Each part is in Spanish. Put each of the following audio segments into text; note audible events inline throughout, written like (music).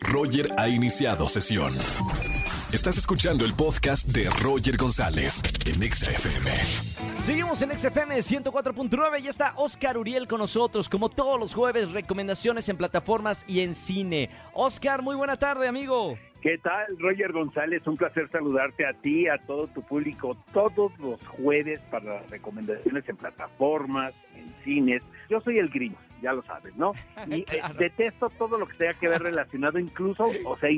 Roger ha iniciado sesión. Estás escuchando el podcast de Roger González en Exa FM. Seguimos en XFM 104.9 y está Oscar Uriel con nosotros, como todos los jueves, recomendaciones en plataformas y en cine. Oscar, muy buena tarde, amigo. ¿Qué tal, Roger González? Un placer saludarte a ti, a todo tu público, todos los jueves para las recomendaciones en plataformas, en cines. Yo soy el gringo, ya lo sabes, ¿no? (laughs) Y eh, detesto todo lo que tenga que ver (laughs) relacionado, incluso, o sea,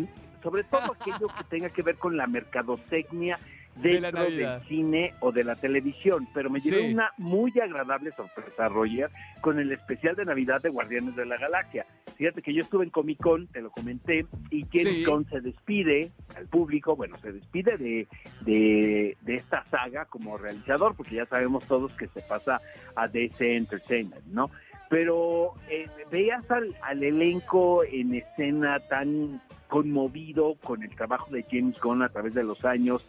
sobre todo aquello que tenga que ver con la mercadotecnia dentro del cine o de la televisión. Pero me llevé Sí. una muy agradable sorpresa, Roger, con el especial de Navidad de Guardianes de la Galaxia. Fíjate que yo estuve en Comic Con, te lo comenté, y James Sí. Gunn se despide al público, bueno, se despide de, de, de esta saga como realizador, porque ya sabemos todos que se pasa a DC Entertainment, ¿no? Pero eh, veías al, al elenco en escena tan conmovido con el trabajo de James Gunn a través de los años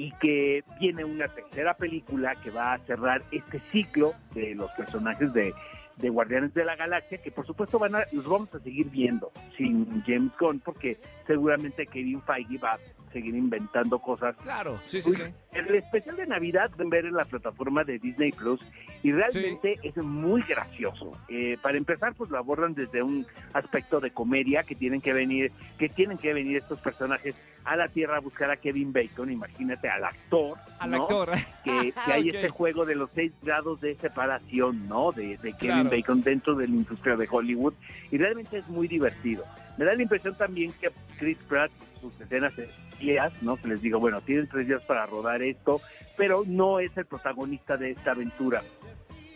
y que viene una tercera película que va a cerrar este ciclo de los personajes de, de Guardianes de la Galaxia, que por supuesto van a, los vamos a seguir viendo sin James Gunn, porque seguramente Kevin Feige va seguir inventando cosas. Claro, sí, sí, sí. El especial de Navidad pueden ver en la plataforma de Disney Plus y realmente es muy gracioso. Eh, para empezar, pues lo abordan desde un aspecto de comedia que tienen que venir, que tienen que venir estos personajes a la Tierra a buscar a Kevin Bacon. Imagínate al actor, Al ¿no? actor. que, que (laughs) hay este juego de los seis grados de separación, ¿no? De, de Kevin Claro. Bacon dentro de la industria de Hollywood y realmente es muy divertido. Me da la impresión también que Chris Pratt, sus escenas en días, ¿no? Que les digo, bueno, tienen tres días para rodar esto, pero no es el protagonista de esta aventura.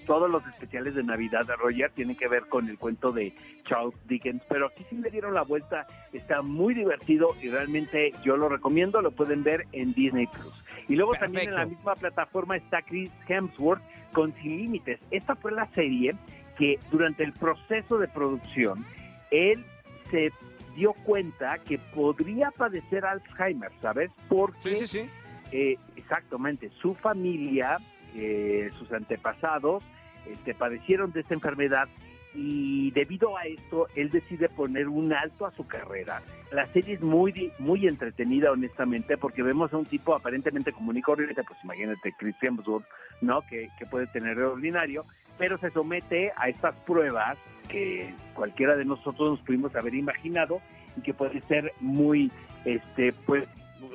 Todos los especiales de Navidad de Roger tienen que ver con el cuento de Charles Dickens, pero aquí sí le dieron la vuelta, está muy divertido y realmente yo lo recomiendo, lo pueden ver en Disney Plus. Y luego también en la misma plataforma está Chris Hemsworth con Sin Límites. Esta fue la serie que durante el proceso de producción, él se dio cuenta que podría padecer Alzheimer, ¿sabes? Porque Sí, sí, sí. eh, exactamente, su familia, eh, sus antepasados, este, padecieron de esta enfermedad y debido a esto él decide poner un alto a su carrera. La serie es muy muy entretenida honestamente porque vemos a un tipo aparentemente común y corriente, pues imagínate Chris Hemsworth, ¿no? Que, que puede tener de ordinario, pero se somete a estas pruebas que cualquiera de nosotros nos pudimos haber imaginado y que puede ser muy, este, pues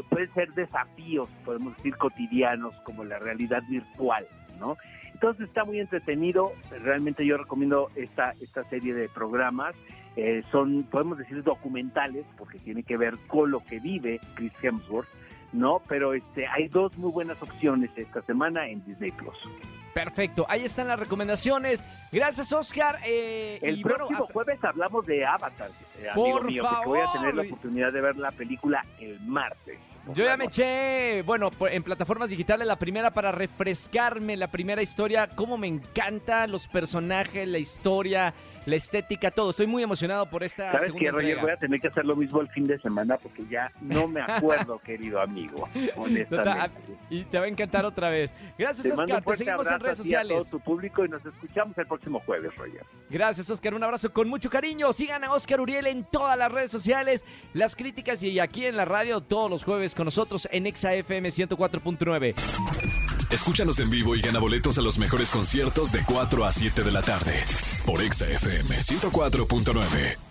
pueden ser desafíos, podemos decir, cotidianos, como la realidad virtual, ¿no? Entonces está muy entretenido, realmente yo recomiendo esta, esta serie de programas, eh, son, podemos decir, documentales, porque tiene que ver con lo que vive Chris Hemsworth, ¿no? Pero este, hay dos muy buenas opciones esta semana en Disney Plus. Perfecto, ahí están las recomendaciones. Gracias, Oscar. Eh, El y bueno, próximo hasta- jueves hablamos de Avatar, eh, amigo Por mío, porque voy a tener la favor. oportunidad de ver la película el martes. Yo ya me eché, bueno, en plataformas digitales la primera para refrescarme la primera historia, cómo me encanta los personajes, la historia, la estética, todo. Estoy muy emocionado por esta ¿Sabes segunda qué, Roger? entrega. Voy a tener que hacer lo mismo el fin de semana porque ya no me acuerdo, (laughs) querido amigo, honestamente. Y te va a encantar otra vez. Gracias, Te Oscar. Te seguimos en redes y a todo sociales. tu público y nos escuchamos el próximo jueves, Roger. Gracias, Oscar. Un abrazo con mucho cariño. Sigan a Oscar Uriel en todas las redes sociales, las críticas y aquí en la radio todos los jueves con nosotros en Exa FM 104.9. Escúchanos en vivo y gana boletos a los mejores conciertos de 4 a 7 de la tarde por Exa FM 104.9.